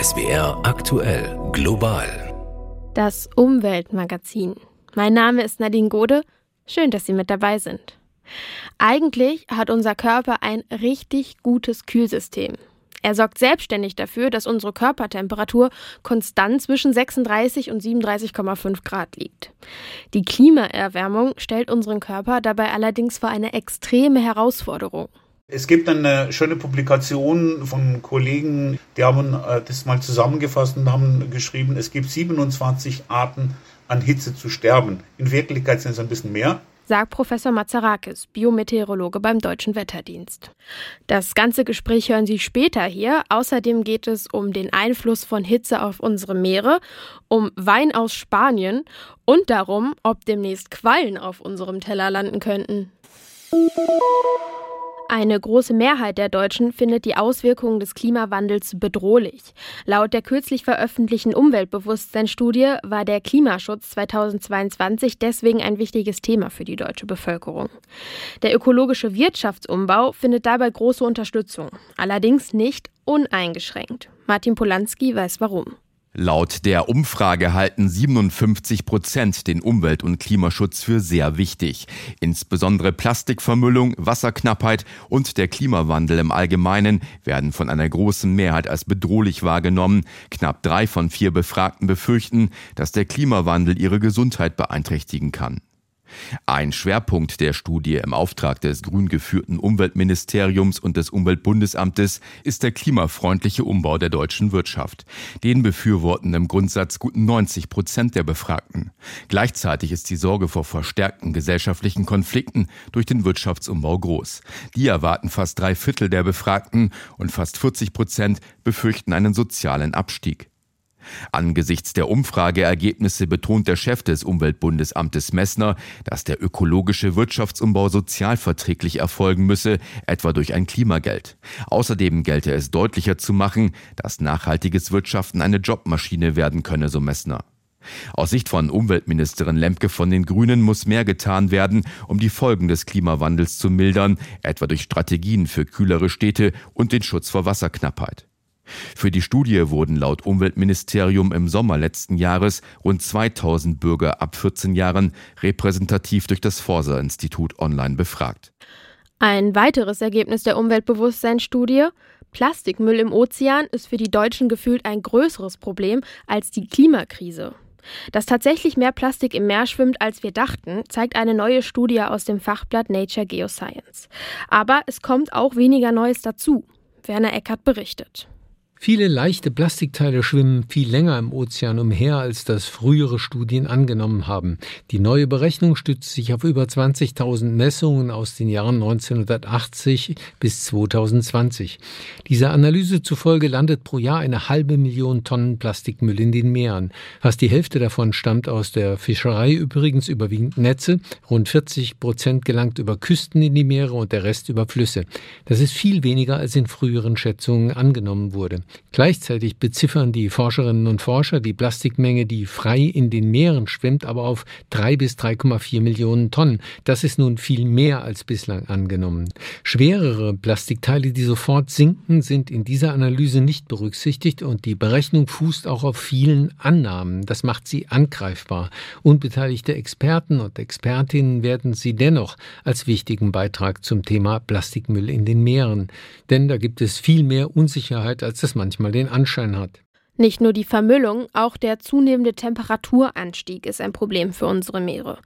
SWR aktuell global. Das Umweltmagazin. Mein Name ist Nadine Gode. Schön, dass Sie mit dabei sind. Eigentlich hat unser Körper ein richtig gutes Kühlsystem. Er sorgt selbstständig dafür, dass unsere Körpertemperatur konstant zwischen 36 und 37,5 Grad liegt. Die Klimaerwärmung stellt unseren Körper dabei allerdings vor eine extreme Herausforderung. Es gibt eine schöne Publikation von Kollegen, die haben äh, das mal zusammengefasst und haben geschrieben, es gibt 27 Arten an Hitze zu sterben. In Wirklichkeit sind es ein bisschen mehr sagt Professor Mazarakis, Biometeorologe beim Deutschen Wetterdienst. Das ganze Gespräch hören Sie später hier. Außerdem geht es um den Einfluss von Hitze auf unsere Meere, um Wein aus Spanien und darum, ob demnächst Quallen auf unserem Teller landen könnten. Eine große Mehrheit der Deutschen findet die Auswirkungen des Klimawandels bedrohlich. Laut der kürzlich veröffentlichten Umweltbewusstseinsstudie war der Klimaschutz 2022 deswegen ein wichtiges Thema für die deutsche Bevölkerung. Der ökologische Wirtschaftsumbau findet dabei große Unterstützung, allerdings nicht uneingeschränkt. Martin Polanski weiß warum. Laut der Umfrage halten 57 Prozent den Umwelt- und Klimaschutz für sehr wichtig. Insbesondere Plastikvermüllung, Wasserknappheit und der Klimawandel im Allgemeinen werden von einer großen Mehrheit als bedrohlich wahrgenommen. Knapp drei von vier Befragten befürchten, dass der Klimawandel ihre Gesundheit beeinträchtigen kann. Ein Schwerpunkt der Studie im Auftrag des grün geführten Umweltministeriums und des Umweltbundesamtes ist der klimafreundliche Umbau der deutschen Wirtschaft. Den befürworten im Grundsatz gut 90 Prozent der Befragten. Gleichzeitig ist die Sorge vor verstärkten gesellschaftlichen Konflikten durch den Wirtschaftsumbau groß. Die erwarten fast drei Viertel der Befragten und fast 40 Prozent befürchten einen sozialen Abstieg. Angesichts der Umfrageergebnisse betont der Chef des Umweltbundesamtes Messner, dass der ökologische Wirtschaftsumbau sozialverträglich erfolgen müsse, etwa durch ein Klimageld. Außerdem gelte es deutlicher zu machen, dass nachhaltiges Wirtschaften eine Jobmaschine werden könne, so Messner. Aus Sicht von Umweltministerin Lemke von den Grünen muss mehr getan werden, um die Folgen des Klimawandels zu mildern, etwa durch Strategien für kühlere Städte und den Schutz vor Wasserknappheit. Für die Studie wurden laut Umweltministerium im Sommer letzten Jahres rund 2000 Bürger ab 14 Jahren repräsentativ durch das Forsa-Institut online befragt. Ein weiteres Ergebnis der Umweltbewusstseinsstudie Plastikmüll im Ozean ist für die Deutschen gefühlt ein größeres Problem als die Klimakrise. Dass tatsächlich mehr Plastik im Meer schwimmt, als wir dachten, zeigt eine neue Studie aus dem Fachblatt Nature Geoscience. Aber es kommt auch weniger Neues dazu. Werner Eckert berichtet. Viele leichte Plastikteile schwimmen viel länger im Ozean umher, als das frühere Studien angenommen haben. Die neue Berechnung stützt sich auf über 20.000 Messungen aus den Jahren 1980 bis 2020. Dieser Analyse zufolge landet pro Jahr eine halbe Million Tonnen Plastikmüll in den Meeren. Fast die Hälfte davon stammt aus der Fischerei, übrigens überwiegend Netze. Rund 40 Prozent gelangt über Küsten in die Meere und der Rest über Flüsse. Das ist viel weniger, als in früheren Schätzungen angenommen wurde. Gleichzeitig beziffern die Forscherinnen und Forscher die Plastikmenge, die frei in den Meeren schwimmt, aber auf drei bis 3,4 Millionen Tonnen. Das ist nun viel mehr als bislang angenommen. Schwerere Plastikteile, die sofort sinken, sind in dieser Analyse nicht berücksichtigt und die Berechnung fußt auch auf vielen Annahmen. Das macht sie angreifbar. Unbeteiligte Experten und Expertinnen werden sie dennoch als wichtigen Beitrag zum Thema Plastikmüll in den Meeren. Denn da gibt es viel mehr Unsicherheit, als das manchmal den Anschein hat. Nicht nur die Vermüllung, auch der zunehmende Temperaturanstieg ist ein Problem für unsere Meere.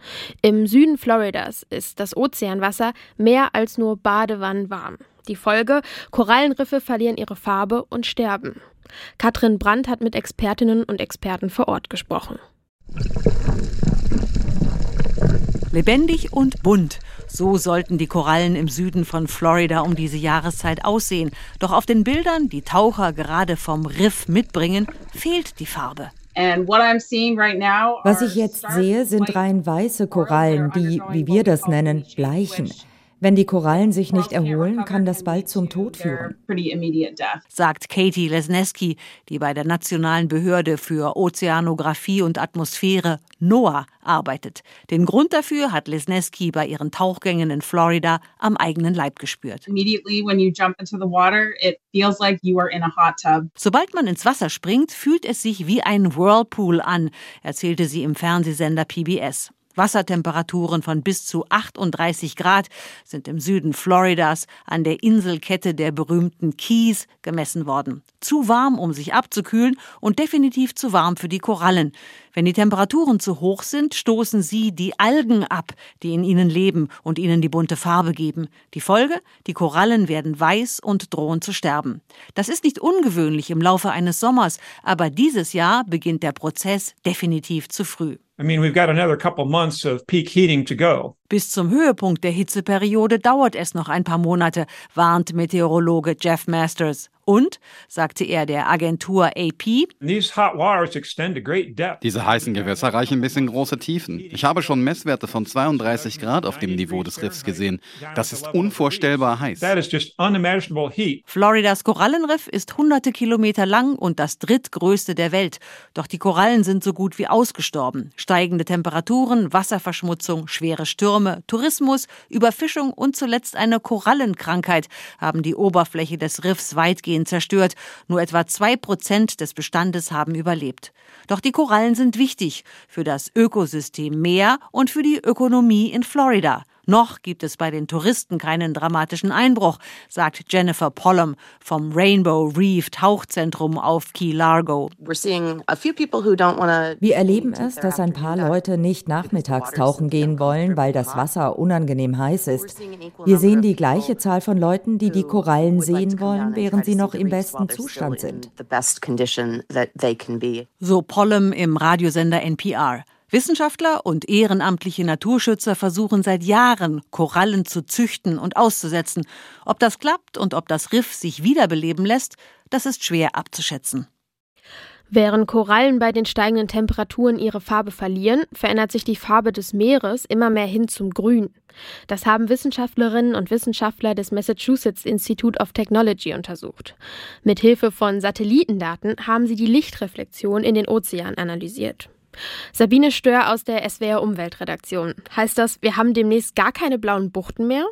Im Süden Floridas ist das Ozeanwasser mehr als nur badewannenwarm. Die Folge, Korallenriffe verlieren ihre Farbe und sterben. Katrin Brandt hat mit Expertinnen und Experten vor Ort gesprochen. Lebendig und bunt. So sollten die Korallen im Süden von Florida um diese Jahreszeit aussehen. Doch auf den Bildern, die Taucher gerade vom Riff mitbringen, fehlt die Farbe. Was ich jetzt sehe, sind rein weiße Korallen, die, wie wir das nennen, bleichen. Wenn die Korallen sich nicht erholen, kann das bald zum Tod führen, sagt Katie Lesneski, die bei der Nationalen Behörde für Ozeanographie und Atmosphäre NOAA arbeitet. Den Grund dafür hat Lesneski bei ihren Tauchgängen in Florida am eigenen Leib gespürt. Sobald man ins Wasser springt, fühlt es sich wie ein Whirlpool an, erzählte sie im Fernsehsender PBS. Wassertemperaturen von bis zu 38 Grad sind im Süden Floridas an der Inselkette der berühmten Keys gemessen worden. Zu warm, um sich abzukühlen und definitiv zu warm für die Korallen. Wenn die Temperaturen zu hoch sind, stoßen sie die Algen ab, die in ihnen leben und ihnen die bunte Farbe geben. Die Folge? Die Korallen werden weiß und drohen zu sterben. Das ist nicht ungewöhnlich im Laufe eines Sommers, aber dieses Jahr beginnt der Prozess definitiv zu früh. I mean, we've got another couple months of peak heating to go. Bis zum Höhepunkt der Hitzeperiode dauert es noch ein paar Monate, warnt Meteorologe Jeff Masters. Und, sagte er der Agentur AP, diese heißen Gewässer reichen bis in große Tiefen. Ich habe schon Messwerte von 32 Grad auf dem Niveau des Riffs gesehen. Das ist unvorstellbar heiß. Floridas Korallenriff ist hunderte Kilometer lang und das drittgrößte der Welt. Doch die Korallen sind so gut wie ausgestorben. Steigende Temperaturen, Wasserverschmutzung, schwere Stürme, Tourismus, Überfischung und zuletzt eine Korallenkrankheit haben die Oberfläche des Riffs weitgehend weitgehend zerstört. Nur etwa zwei Prozent des Bestandes haben überlebt. Doch die Korallen sind wichtig für das Ökosystem Meer und für die Ökonomie in Florida. Noch gibt es bei den Touristen keinen dramatischen Einbruch, sagt Jennifer Pollum vom Rainbow Reef Tauchzentrum auf Key Largo. Wir erleben es, dass ein paar Leute nicht nachmittags tauchen gehen wollen, weil das Wasser unangenehm heiß ist. Wir sehen die gleiche Zahl von Leuten, die die Korallen sehen wollen, während sie noch im besten Zustand sind. So Pollum im Radiosender NPR. Wissenschaftler und ehrenamtliche Naturschützer versuchen seit Jahren, Korallen zu züchten und auszusetzen. Ob das klappt und ob das Riff sich wiederbeleben lässt, das ist schwer abzuschätzen. Während Korallen bei den steigenden Temperaturen ihre Farbe verlieren, verändert sich die Farbe des Meeres immer mehr hin zum Grün. Das haben Wissenschaftlerinnen und Wissenschaftler des Massachusetts Institute of Technology untersucht. Mit Hilfe von Satellitendaten haben sie die Lichtreflexion in den Ozean analysiert. Sabine Stör aus der SWR Umweltredaktion. Heißt das, wir haben demnächst gar keine blauen Buchten mehr?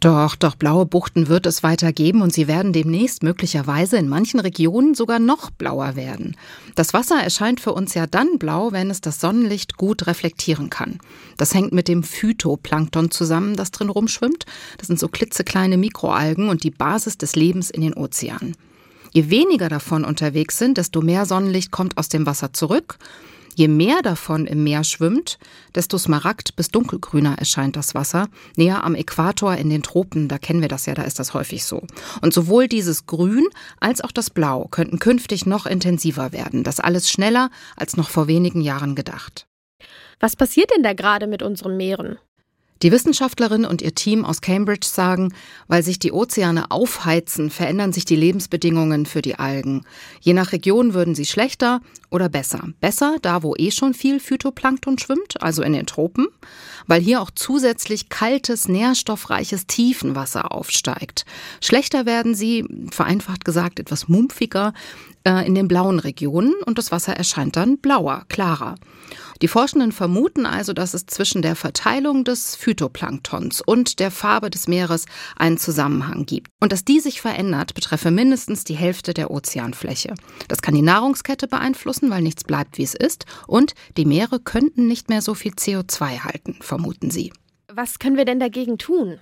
Doch, doch, blaue Buchten wird es weiter geben und sie werden demnächst möglicherweise in manchen Regionen sogar noch blauer werden. Das Wasser erscheint für uns ja dann blau, wenn es das Sonnenlicht gut reflektieren kann. Das hängt mit dem Phytoplankton zusammen, das drin rumschwimmt. Das sind so klitzekleine Mikroalgen und die Basis des Lebens in den Ozeanen. Je weniger davon unterwegs sind, desto mehr Sonnenlicht kommt aus dem Wasser zurück Je mehr davon im Meer schwimmt, desto smaragd bis dunkelgrüner erscheint das Wasser. Näher am Äquator in den Tropen, da kennen wir das ja, da ist das häufig so. Und sowohl dieses Grün als auch das Blau könnten künftig noch intensiver werden. Das alles schneller als noch vor wenigen Jahren gedacht. Was passiert denn da gerade mit unseren Meeren? Die Wissenschaftlerin und ihr Team aus Cambridge sagen, weil sich die Ozeane aufheizen, verändern sich die Lebensbedingungen für die Algen. Je nach Region würden sie schlechter oder besser. Besser da, wo eh schon viel Phytoplankton schwimmt, also in den Tropen, weil hier auch zusätzlich kaltes, nährstoffreiches Tiefenwasser aufsteigt. Schlechter werden sie, vereinfacht gesagt, etwas mumpfiger äh, in den blauen Regionen und das Wasser erscheint dann blauer, klarer. Die Forschenden vermuten also, dass es zwischen der Verteilung des Phytoplanktons und der Farbe des Meeres einen Zusammenhang gibt. Und dass die sich verändert, betreffe mindestens die Hälfte der Ozeanfläche. Das kann die Nahrungskette beeinflussen, weil nichts bleibt, wie es ist. Und die Meere könnten nicht mehr so viel CO2 halten, vermuten sie. Was können wir denn dagegen tun?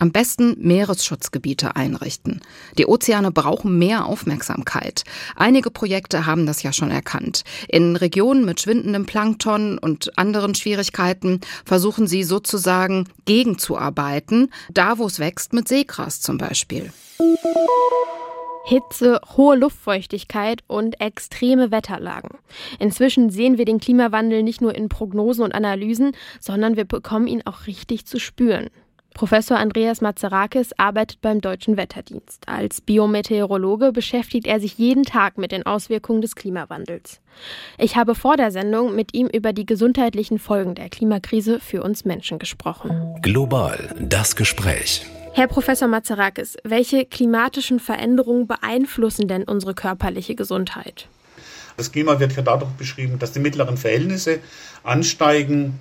Am besten Meeresschutzgebiete einrichten. Die Ozeane brauchen mehr Aufmerksamkeit. Einige Projekte haben das ja schon erkannt. In Regionen mit schwindendem Plankton und anderen Schwierigkeiten versuchen sie sozusagen gegenzuarbeiten, da wo es wächst mit Seegras zum Beispiel. Hitze, hohe Luftfeuchtigkeit und extreme Wetterlagen. Inzwischen sehen wir den Klimawandel nicht nur in Prognosen und Analysen, sondern wir bekommen ihn auch richtig zu spüren. Professor Andreas Mazarakis arbeitet beim Deutschen Wetterdienst. Als Biometeorologe beschäftigt er sich jeden Tag mit den Auswirkungen des Klimawandels. Ich habe vor der Sendung mit ihm über die gesundheitlichen Folgen der Klimakrise für uns Menschen gesprochen. Global das Gespräch. Herr Professor Mazarakis, welche klimatischen Veränderungen beeinflussen denn unsere körperliche Gesundheit? Das Klima wird ja dadurch beschrieben, dass die mittleren Verhältnisse ansteigen,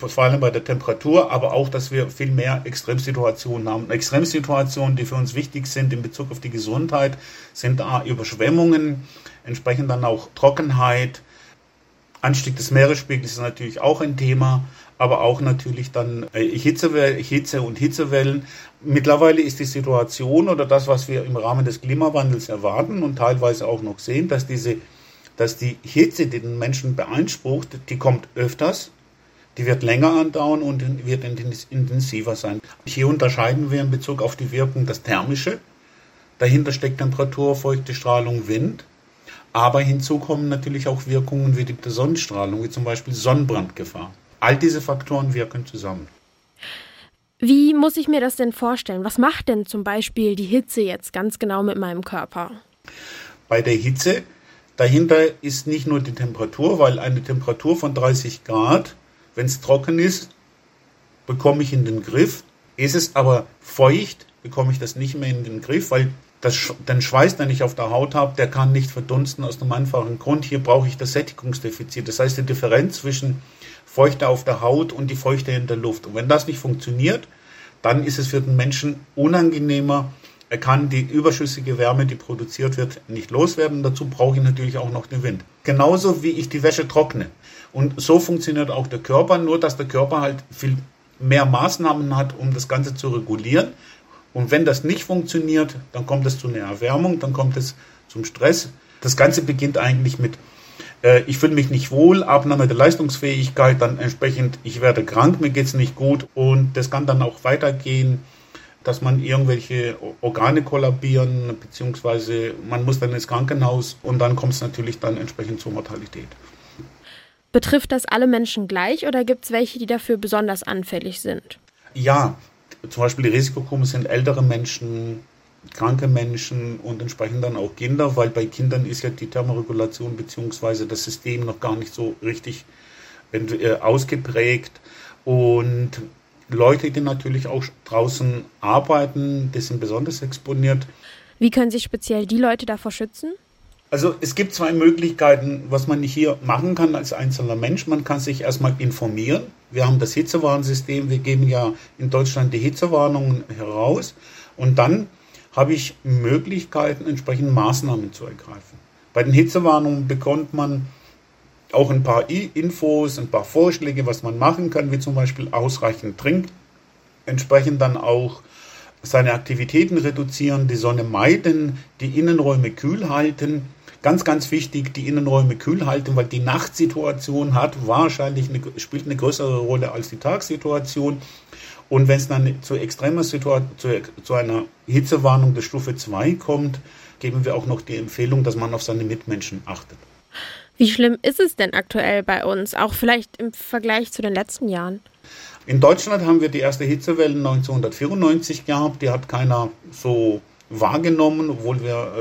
vor allem bei der Temperatur, aber auch, dass wir viel mehr Extremsituationen haben. Extremsituationen, die für uns wichtig sind in Bezug auf die Gesundheit, sind A, Überschwemmungen, entsprechend dann auch Trockenheit. Anstieg des Meeresspiegels ist natürlich auch ein Thema, aber auch natürlich dann äh, Hitze, und Hitzewellen. Mittlerweile ist die Situation oder das, was wir im Rahmen des Klimawandels erwarten und teilweise auch noch sehen, dass diese dass die Hitze, die den Menschen beansprucht, die kommt öfters die wird länger andauern und wird intensiver sein. Hier unterscheiden wir in Bezug auf die Wirkung das Thermische. Dahinter steckt Temperatur, feuchte Strahlung, Wind. Aber hinzu kommen natürlich auch Wirkungen wie die Sonnenstrahlung, wie zum Beispiel Sonnenbrandgefahr. All diese Faktoren wirken zusammen. Wie muss ich mir das denn vorstellen? Was macht denn zum Beispiel die Hitze jetzt ganz genau mit meinem Körper? Bei der Hitze, dahinter ist nicht nur die Temperatur, weil eine Temperatur von 30 Grad wenn es trocken ist, bekomme ich in den Griff. Ist es aber feucht, bekomme ich das nicht mehr in den Griff, weil das, den Schweiß, den ich auf der Haut habe, der kann nicht verdunsten aus einem einfachen Grund. Hier brauche ich das Sättigungsdefizit. Das heißt, die Differenz zwischen Feuchte auf der Haut und die Feuchte in der Luft. Und wenn das nicht funktioniert, dann ist es für den Menschen unangenehmer. Er kann die überschüssige Wärme, die produziert wird, nicht loswerden. Dazu brauche ich natürlich auch noch den Wind. Genauso wie ich die Wäsche trockne. Und so funktioniert auch der Körper, nur dass der Körper halt viel mehr Maßnahmen hat, um das Ganze zu regulieren. Und wenn das nicht funktioniert, dann kommt es zu einer Erwärmung, dann kommt es zum Stress. Das Ganze beginnt eigentlich mit, äh, ich fühle mich nicht wohl, Abnahme der Leistungsfähigkeit, dann entsprechend, ich werde krank, mir geht es nicht gut. Und das kann dann auch weitergehen, dass man irgendwelche Organe kollabieren, beziehungsweise man muss dann ins Krankenhaus und dann kommt es natürlich dann entsprechend zur Mortalität. Betrifft das alle Menschen gleich oder gibt es welche, die dafür besonders anfällig sind? Ja, zum Beispiel die Risikogruppen sind ältere Menschen, kranke Menschen und entsprechend dann auch Kinder, weil bei Kindern ist ja die Thermoregulation bzw. das System noch gar nicht so richtig äh, ausgeprägt. Und Leute, die natürlich auch draußen arbeiten, die sind besonders exponiert. Wie können sich speziell die Leute davor schützen? Also es gibt zwei Möglichkeiten, was man hier machen kann als einzelner Mensch. Man kann sich erstmal informieren. Wir haben das Hitzewarnsystem, wir geben ja in Deutschland die Hitzewarnungen heraus und dann habe ich Möglichkeiten, entsprechend Maßnahmen zu ergreifen. Bei den Hitzewarnungen bekommt man auch ein paar Infos, ein paar Vorschläge, was man machen kann, wie zum Beispiel ausreichend trinken, entsprechend dann auch seine Aktivitäten reduzieren, die Sonne meiden, die Innenräume kühl halten Ganz, ganz wichtig, die Innenräume kühl halten, weil die Nachtsituation hat wahrscheinlich eine, spielt eine größere Rolle als die Tagssituation. Und wenn es dann zu extremer Situation, zu, zu einer Hitzewarnung der Stufe 2 kommt, geben wir auch noch die Empfehlung, dass man auf seine Mitmenschen achtet. Wie schlimm ist es denn aktuell bei uns, auch vielleicht im Vergleich zu den letzten Jahren? In Deutschland haben wir die erste Hitzewelle 1994 gehabt, die hat keiner so wahrgenommen, obwohl wir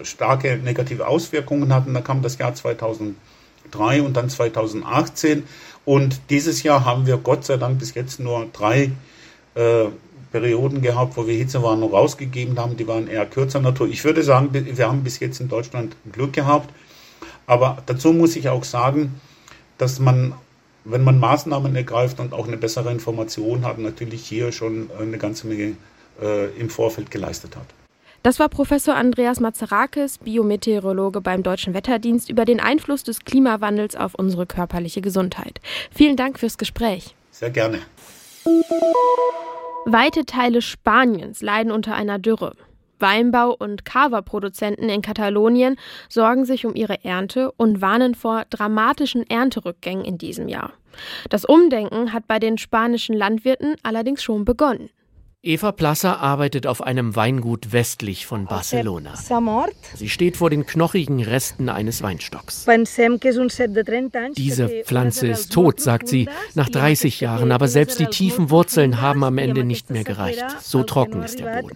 äh, starke negative Auswirkungen hatten. Da kam das Jahr 2003 und dann 2018. Und dieses Jahr haben wir Gott sei Dank bis jetzt nur drei äh, Perioden gehabt, wo wir Hitzewarnung rausgegeben haben. Die waren eher kürzer Natur. Ich würde sagen, wir haben bis jetzt in Deutschland Glück gehabt. Aber dazu muss ich auch sagen, dass man, wenn man Maßnahmen ergreift und auch eine bessere Information hat, natürlich hier schon eine ganze Menge äh, im Vorfeld geleistet hat. Das war Professor Andreas Mazarakis, Biometeorologe beim Deutschen Wetterdienst, über den Einfluss des Klimawandels auf unsere körperliche Gesundheit. Vielen Dank fürs Gespräch. Sehr gerne. Weite Teile Spaniens leiden unter einer Dürre. Weinbau- und Kava-Produzenten in Katalonien sorgen sich um ihre Ernte und warnen vor dramatischen Ernterückgängen in diesem Jahr. Das Umdenken hat bei den spanischen Landwirten allerdings schon begonnen. Eva Plasser arbeitet auf einem Weingut westlich von Barcelona. Sie steht vor den knochigen Resten eines Weinstocks. Diese Pflanze ist tot, sagt sie, nach 30 Jahren, aber selbst die tiefen Wurzeln haben am Ende nicht mehr gereicht. So trocken ist der Boden.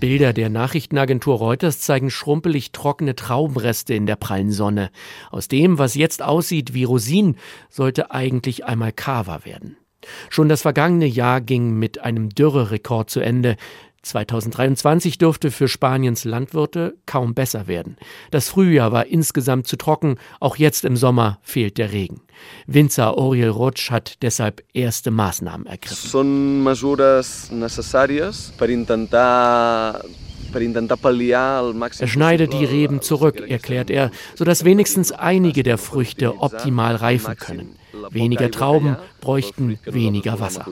Bilder der Nachrichtenagentur Reuters zeigen schrumpelig trockene Traubenreste in der prallen Sonne. Aus dem, was jetzt aussieht wie Rosinen, sollte eigentlich einmal Kava werden. Schon das vergangene Jahr ging mit einem Dürrerekord zu Ende. 2023 dürfte für Spaniens Landwirte kaum besser werden. Das Frühjahr war insgesamt zu trocken, auch jetzt im Sommer fehlt der Regen. Winzer Oriel Rotsch hat deshalb erste Maßnahmen ergriffen. Son er schneidet die Reben zurück, erklärt er, sodass wenigstens einige der Früchte optimal reifen können. Weniger Trauben bräuchten weniger Wasser.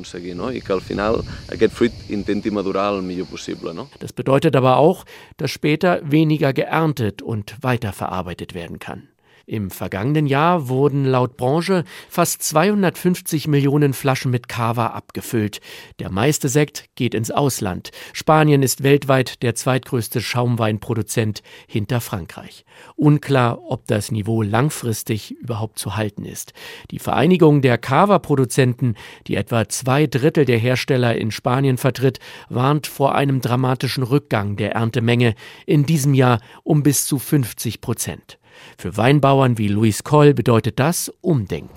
Das bedeutet aber auch, dass später weniger geerntet und weiterverarbeitet werden kann. Im vergangenen Jahr wurden laut Branche fast 250 Millionen Flaschen mit Cava abgefüllt. Der meiste Sekt geht ins Ausland. Spanien ist weltweit der zweitgrößte Schaumweinproduzent hinter Frankreich. Unklar, ob das Niveau langfristig überhaupt zu halten ist. Die Vereinigung der Cava-Produzenten, die etwa zwei Drittel der Hersteller in Spanien vertritt, warnt vor einem dramatischen Rückgang der Erntemenge in diesem Jahr um bis zu 50 Prozent. Für Weinbauern wie Luis Coll bedeutet das Umdenken.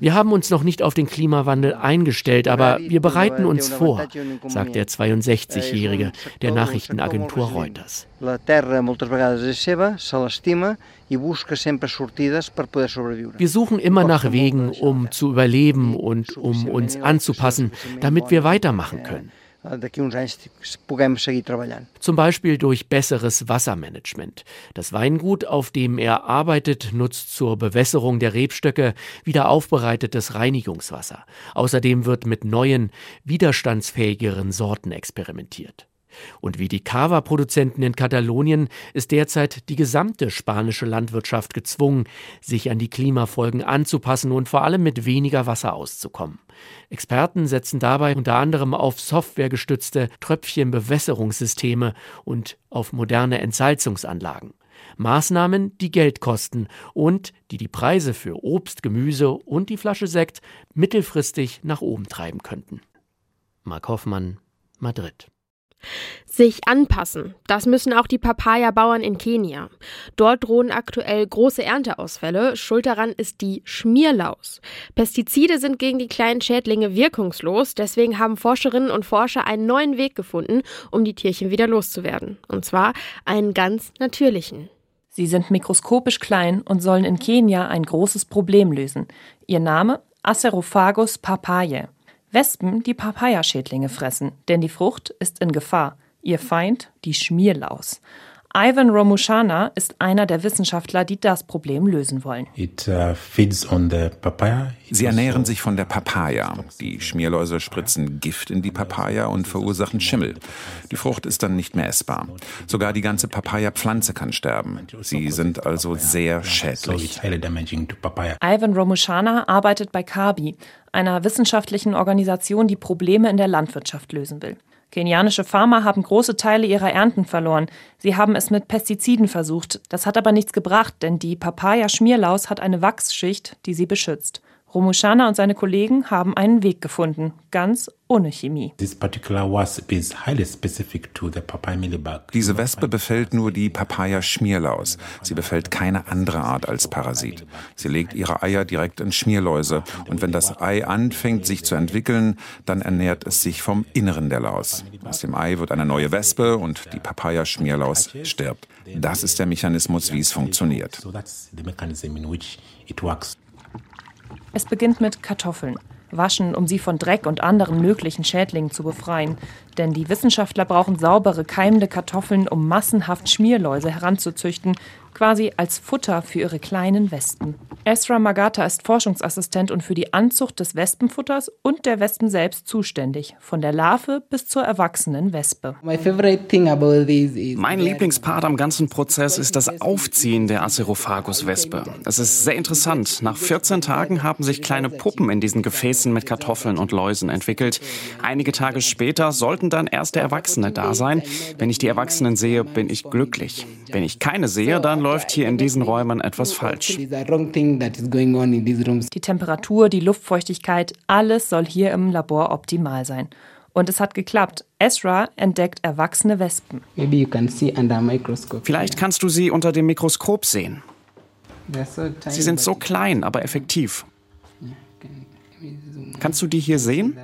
Wir haben uns noch nicht auf den Klimawandel eingestellt, aber wir bereiten uns vor, sagt der 62-Jährige der Nachrichtenagentur Reuters. Wir suchen immer nach Wegen, um zu überleben und um uns anzupassen, damit wir weitermachen können. Zum Beispiel durch besseres Wassermanagement. Das Weingut, auf dem er arbeitet, nutzt zur Bewässerung der Rebstöcke wieder aufbereitetes Reinigungswasser. Außerdem wird mit neuen, widerstandsfähigeren Sorten experimentiert. Und wie die Cava-Produzenten in Katalonien ist derzeit die gesamte spanische Landwirtschaft gezwungen, sich an die Klimafolgen anzupassen und vor allem mit weniger Wasser auszukommen. Experten setzen dabei unter anderem auf softwaregestützte Tröpfchenbewässerungssysteme und auf moderne Entsalzungsanlagen. Maßnahmen, die Geld kosten und die die Preise für Obst, Gemüse und die Flasche Sekt mittelfristig nach oben treiben könnten. Mark Hoffmann, Madrid. Sich anpassen, das müssen auch die Papaya-Bauern in Kenia. Dort drohen aktuell große Ernteausfälle. Schuld daran ist die Schmierlaus. Pestizide sind gegen die kleinen Schädlinge wirkungslos, deswegen haben Forscherinnen und Forscher einen neuen Weg gefunden, um die Tierchen wieder loszuwerden. Und zwar einen ganz natürlichen. Sie sind mikroskopisch klein und sollen in Kenia ein großes Problem lösen. Ihr Name? Acerophagus papaye. Wespen, die Papayaschädlinge fressen, denn die Frucht ist in Gefahr. Ihr Feind, die Schmierlaus. Ivan Romushana ist einer der Wissenschaftler, die das Problem lösen wollen. Uh, Sie ernähren sich von der Papaya. Die Schmierläuse spritzen Gift in die Papaya und verursachen Schimmel. Die Frucht ist dann nicht mehr essbar. Sogar die ganze Papaya-Pflanze kann sterben. Sie sind also sehr schädlich. Ivan Romushana arbeitet bei Kabi, einer wissenschaftlichen Organisation, die Probleme in der Landwirtschaft lösen will. Kenianische Farmer haben große Teile ihrer Ernten verloren. Sie haben es mit Pestiziden versucht. Das hat aber nichts gebracht, denn die Papaya-Schmierlaus hat eine Wachsschicht, die sie beschützt. Romushana und seine Kollegen haben einen Weg gefunden, ganz ohne Chemie. Diese Wespe befällt nur die Papaya-Schmierlaus. Sie befällt keine andere Art als Parasit. Sie legt ihre Eier direkt in Schmierläuse und wenn das Ei anfängt, sich zu entwickeln, dann ernährt es sich vom Inneren der Laus. Aus dem Ei wird eine neue Wespe und die Papaya-Schmierlaus stirbt. Das ist der Mechanismus, wie es funktioniert. Es beginnt mit Kartoffeln. Waschen, um sie von Dreck und anderen möglichen Schädlingen zu befreien. Denn die Wissenschaftler brauchen saubere, keimende Kartoffeln, um massenhaft Schmierläuse heranzuzüchten, quasi als Futter für ihre kleinen Wespen. Esra Magata ist Forschungsassistent und für die Anzucht des Wespenfutters und der Wespen selbst zuständig, von der Larve bis zur erwachsenen Wespe. Mein Lieblingspart am ganzen Prozess ist das Aufziehen der Acerophagus-Wespe. Es ist sehr interessant. Nach 14 Tagen haben sich kleine Puppen in diesen Gefäßen mit Kartoffeln und Läusen entwickelt. Einige Tage später sollten dann erste Erwachsene da sein. Wenn ich die Erwachsenen sehe, bin ich glücklich. Wenn ich keine sehe, dann läuft hier in diesen Räumen etwas falsch. Die Temperatur, die Luftfeuchtigkeit, alles soll hier im Labor optimal sein. Und es hat geklappt. Ezra entdeckt erwachsene Wespen. Vielleicht kannst du sie unter dem Mikroskop sehen. Sie sind so klein, aber effektiv. Kannst du die hier sehen?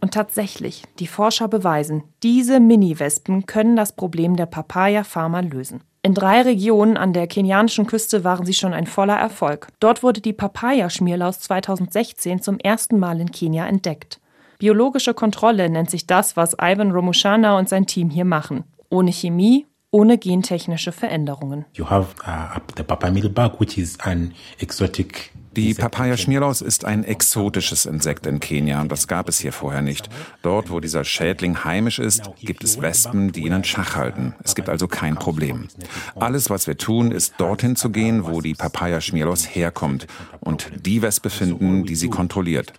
Und tatsächlich, die Forscher beweisen, diese Mini-Wespen können das Problem der Papaya-Farmer lösen. In drei Regionen an der kenianischen Küste waren sie schon ein voller Erfolg. Dort wurde die Papaya-Schmierlaus 2016 zum ersten Mal in Kenia entdeckt. Biologische Kontrolle nennt sich das, was Ivan Romushana und sein Team hier machen. Ohne Chemie, ohne gentechnische Veränderungen. You have uh, the papaya mealbug, which is an exotic die Papaya-Schmierlaus ist ein exotisches Insekt in Kenia und das gab es hier vorher nicht. Dort, wo dieser Schädling heimisch ist, gibt es Wespen, die ihn in Schach halten. Es gibt also kein Problem. Alles, was wir tun, ist dorthin zu gehen, wo die Papaya-Schmierlaus herkommt und die Wespe finden, die sie kontrolliert.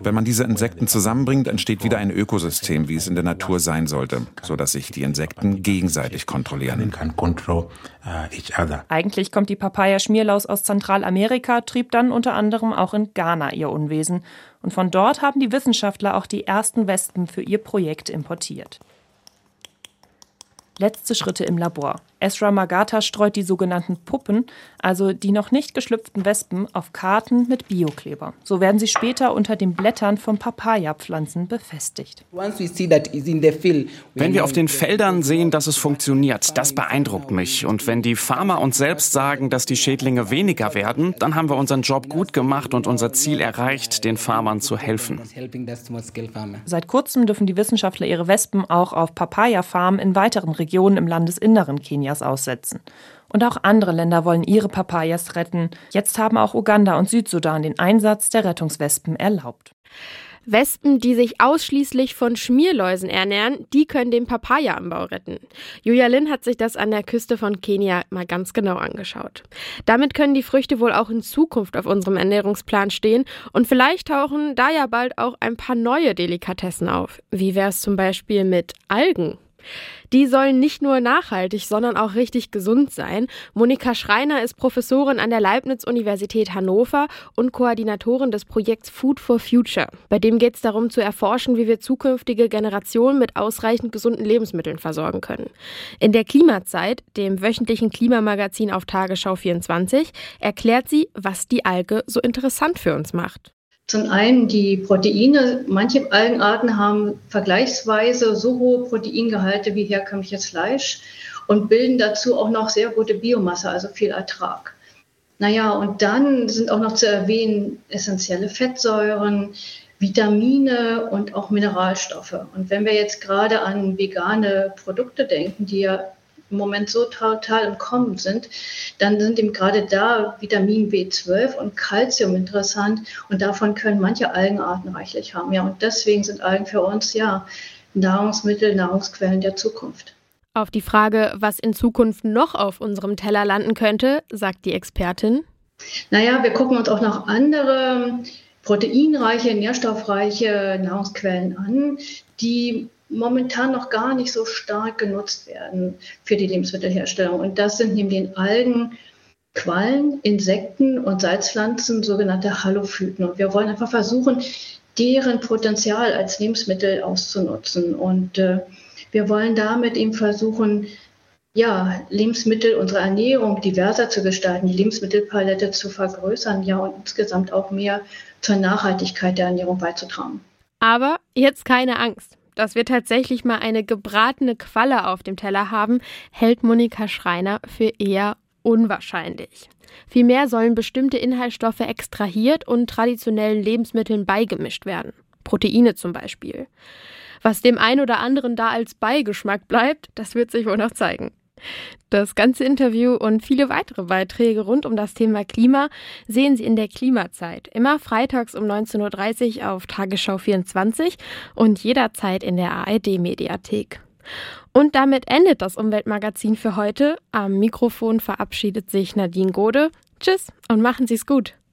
Wenn man diese Insekten zusammenbringt, entsteht wieder ein Ökosystem, wie es in der Natur sein sollte, sodass sich die Insekten gegenseitig kontrollieren. Eigentlich kommt die Papaya-Schmierlaus aus Zentralamerika, trieb dann unter anderem auch in Ghana ihr Unwesen. Und von dort haben die Wissenschaftler auch die ersten Wespen für ihr Projekt importiert. Letzte Schritte im Labor. Esra Magata streut die sogenannten Puppen, also die noch nicht geschlüpften Wespen, auf Karten mit Biokleber. So werden sie später unter den Blättern von Papaya-Pflanzen befestigt. Wenn wir auf den Feldern sehen, dass es funktioniert, das beeindruckt mich. Und wenn die Farmer uns selbst sagen, dass die Schädlinge weniger werden, dann haben wir unseren Job gut gemacht und unser Ziel erreicht, den Farmern zu helfen. Seit kurzem dürfen die Wissenschaftler ihre Wespen auch auf Papaya-Farmen in weiteren Regionen im Landesinneren Kenias Papayas aussetzen. Und auch andere Länder wollen ihre Papayas retten. Jetzt haben auch Uganda und Südsudan den Einsatz der Rettungswespen erlaubt. Wespen, die sich ausschließlich von Schmierläusen ernähren, die können den Papaya-Anbau retten. Julia Lin hat sich das an der Küste von Kenia mal ganz genau angeschaut. Damit können die Früchte wohl auch in Zukunft auf unserem Ernährungsplan stehen und vielleicht tauchen da ja bald auch ein paar neue Delikatessen auf. Wie wäre es zum Beispiel mit Algen? Die sollen nicht nur nachhaltig, sondern auch richtig gesund sein. Monika Schreiner ist Professorin an der Leibniz-Universität Hannover und Koordinatorin des Projekts Food for Future. Bei dem geht es darum zu erforschen, wie wir zukünftige Generationen mit ausreichend gesunden Lebensmitteln versorgen können. In der Klimazeit, dem wöchentlichen Klimamagazin auf Tagesschau 24, erklärt sie, was die Alge so interessant für uns macht. Zum einen die Proteine. Manche Algenarten haben vergleichsweise so hohe Proteingehalte wie herkömmliches Fleisch und bilden dazu auch noch sehr gute Biomasse, also viel Ertrag. Naja, und dann sind auch noch zu erwähnen essentielle Fettsäuren, Vitamine und auch Mineralstoffe. Und wenn wir jetzt gerade an vegane Produkte denken, die ja im Moment so total im Kommen sind, dann sind eben gerade da Vitamin B12 und Calcium interessant und davon können manche Algenarten reichlich haben. Ja, und deswegen sind Algen für uns ja Nahrungsmittel, Nahrungsquellen der Zukunft. Auf die Frage, was in Zukunft noch auf unserem Teller landen könnte, sagt die Expertin. Naja, wir gucken uns auch noch andere proteinreiche, nährstoffreiche Nahrungsquellen an, die momentan noch gar nicht so stark genutzt werden für die Lebensmittelherstellung. Und das sind neben den Algen Quallen, Insekten und Salzpflanzen, sogenannte Halophyten. Und wir wollen einfach versuchen, deren Potenzial als Lebensmittel auszunutzen. Und äh, wir wollen damit eben versuchen, ja, Lebensmittel, unsere Ernährung diverser zu gestalten, die Lebensmittelpalette zu vergrößern, ja, und insgesamt auch mehr zur Nachhaltigkeit der Ernährung beizutragen. Aber jetzt keine Angst. Dass wir tatsächlich mal eine gebratene Qualle auf dem Teller haben, hält Monika Schreiner für eher unwahrscheinlich. Vielmehr sollen bestimmte Inhaltsstoffe extrahiert und traditionellen Lebensmitteln beigemischt werden. Proteine zum Beispiel. Was dem einen oder anderen da als Beigeschmack bleibt, das wird sich wohl noch zeigen. Das ganze Interview und viele weitere Beiträge rund um das Thema Klima sehen Sie in der Klimazeit. Immer freitags um 19.30 Uhr auf Tagesschau 24 und jederzeit in der ARD-Mediathek. Und damit endet das Umweltmagazin für heute. Am Mikrofon verabschiedet sich Nadine Gode. Tschüss und machen Sie es gut.